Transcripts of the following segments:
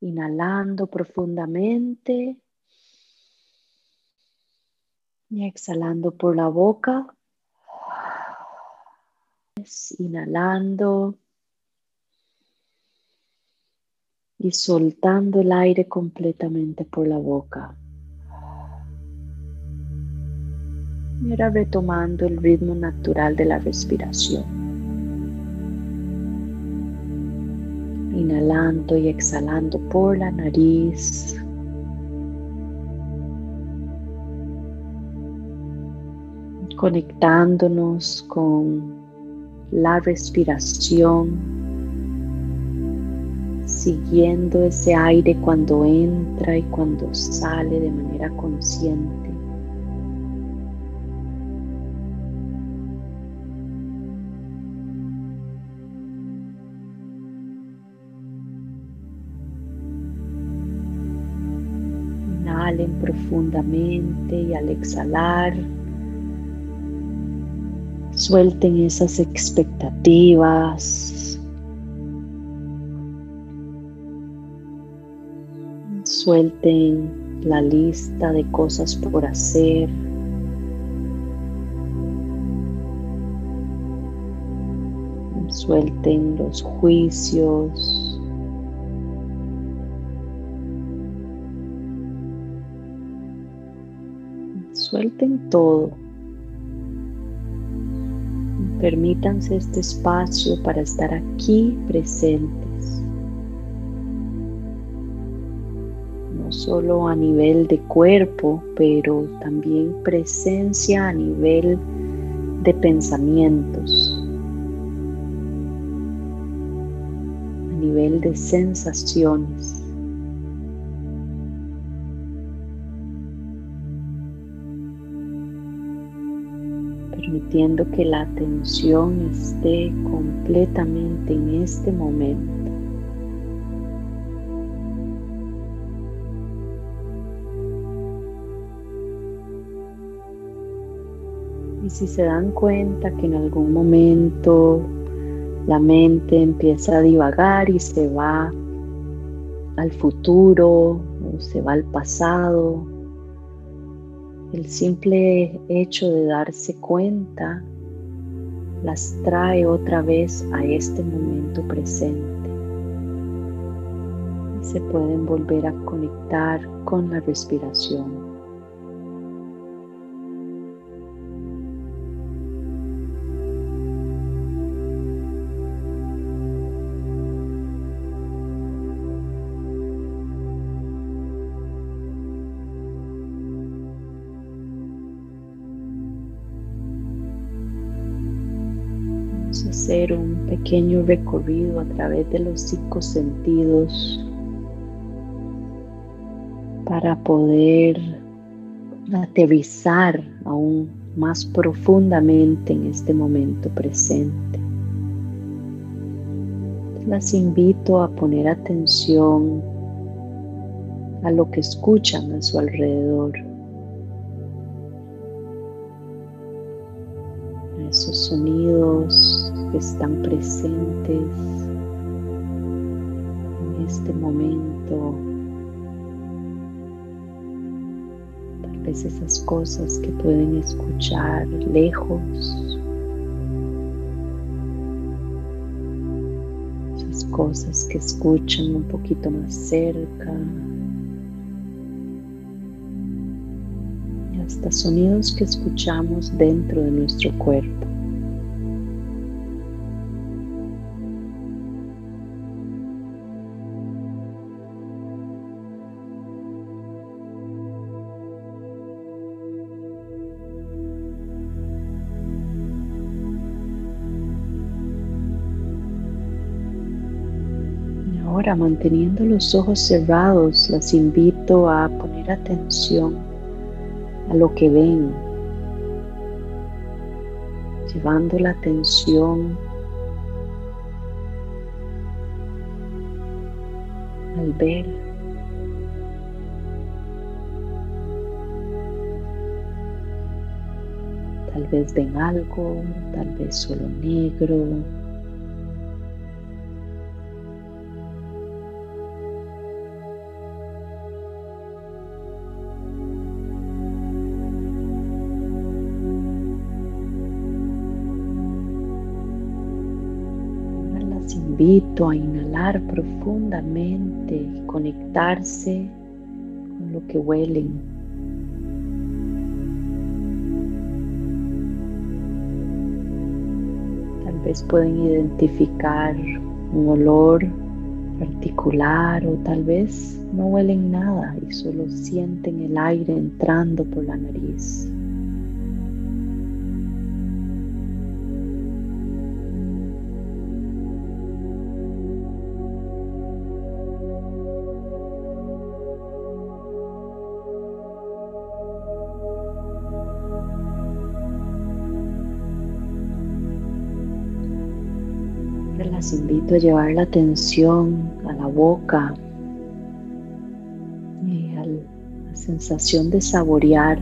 Inhalando profundamente y exhalando por la boca. Inhalando y soltando el aire completamente por la boca. Y ahora retomando el ritmo natural de la respiración. Inhalando y exhalando por la nariz. Conectándonos con la respiración siguiendo ese aire cuando entra y cuando sale de manera consciente. Inhalen profundamente y al exhalar suelten esas expectativas, Suelten la lista de cosas por hacer. Suelten los juicios. Suelten todo. Permítanse este espacio para estar aquí presente. solo a nivel de cuerpo, pero también presencia a nivel de pensamientos, a nivel de sensaciones. Permitiendo que la atención esté completamente en este momento. si se dan cuenta que en algún momento la mente empieza a divagar y se va al futuro o se va al pasado, el simple hecho de darse cuenta las trae otra vez a este momento presente. Y se pueden volver a conectar con la respiración. Hacer un pequeño recorrido a través de los cinco sentidos para poder aterrizar aún más profundamente en este momento presente. Las invito a poner atención a lo que escuchan a su alrededor. esos sonidos que están presentes en este momento. Tal vez esas cosas que pueden escuchar lejos. Esas cosas que escuchan un poquito más cerca. hasta sonidos que escuchamos dentro de nuestro cuerpo. Ahora, manteniendo los ojos cerrados, las invito a poner atención a lo que ven, llevando la atención al ver Tal vez ven algo, tal vez solo negro. Invito a inhalar profundamente y conectarse con lo que huelen. Tal vez pueden identificar un olor particular o tal vez no huelen nada y solo sienten el aire entrando por la nariz. Las invito a llevar la atención a la boca y a la sensación de saborear.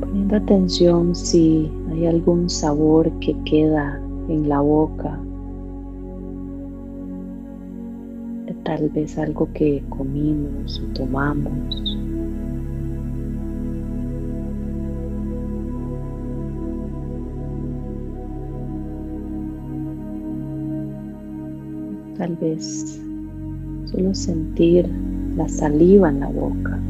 Poniendo atención si hay algún sabor que queda en la boca. Tal vez algo que comimos o tomamos. Tal vez solo sentir la saliva en la boca.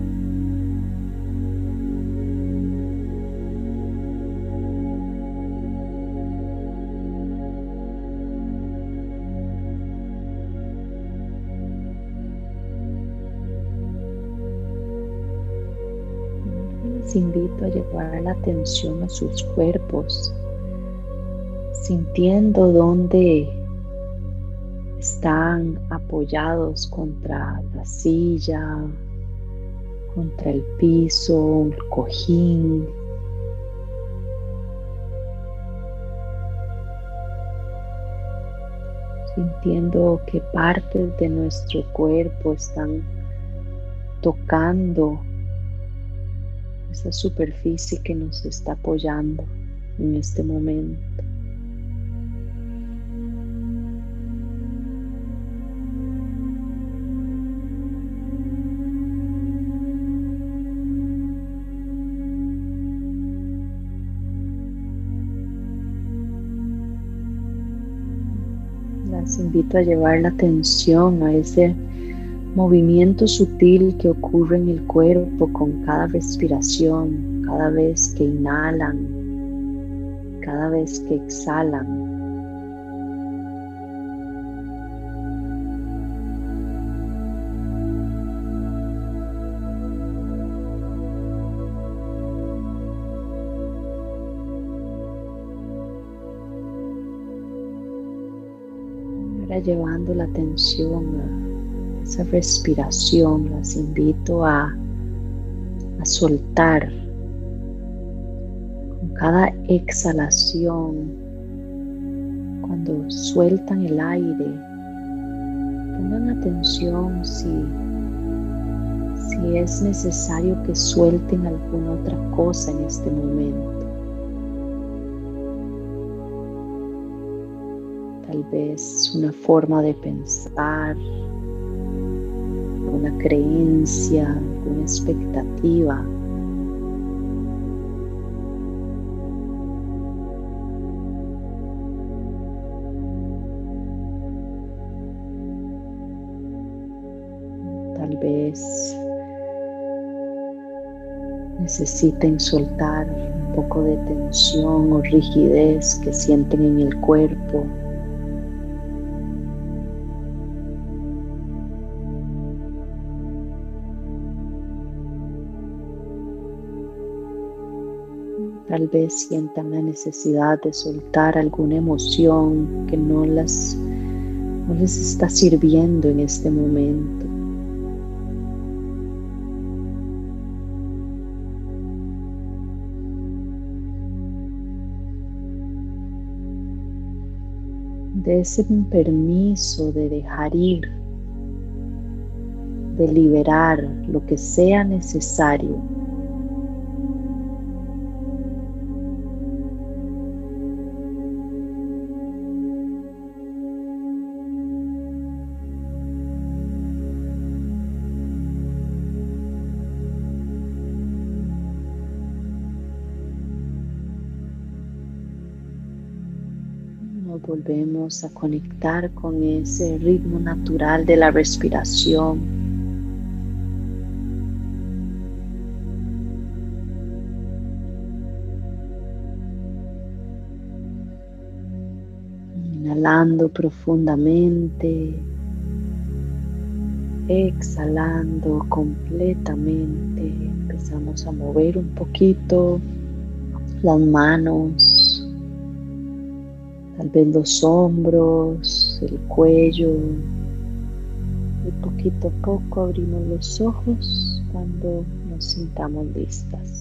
Les invito a llevar la atención a sus cuerpos, sintiendo dónde están apoyados contra la silla, contra el piso, el cojín. Sintiendo que partes de nuestro cuerpo están tocando esa superficie que nos está apoyando en este momento. Invito a llevar la atención a ese movimiento sutil que ocurre en el cuerpo con cada respiración, cada vez que inhalan, cada vez que exhalan. Llevando la atención a esa respiración, las invito a, a soltar con cada exhalación, cuando sueltan el aire, pongan atención si, si es necesario que suelten alguna otra cosa en este momento. Tal vez una forma de pensar, una creencia, una expectativa. Tal vez necesiten soltar un poco de tensión o rigidez que sienten en el cuerpo. Tal vez sientan la necesidad de soltar alguna emoción que no, las, no les está sirviendo en este momento. ese un permiso de dejar ir, de liberar lo que sea necesario volvemos a conectar con ese ritmo natural de la respiración. Inhalando profundamente, exhalando completamente. Empezamos a mover un poquito las manos, tal vez los hombros, el cuello. Y poquito a poco abrimos los ojos cuando nos sintamos listas.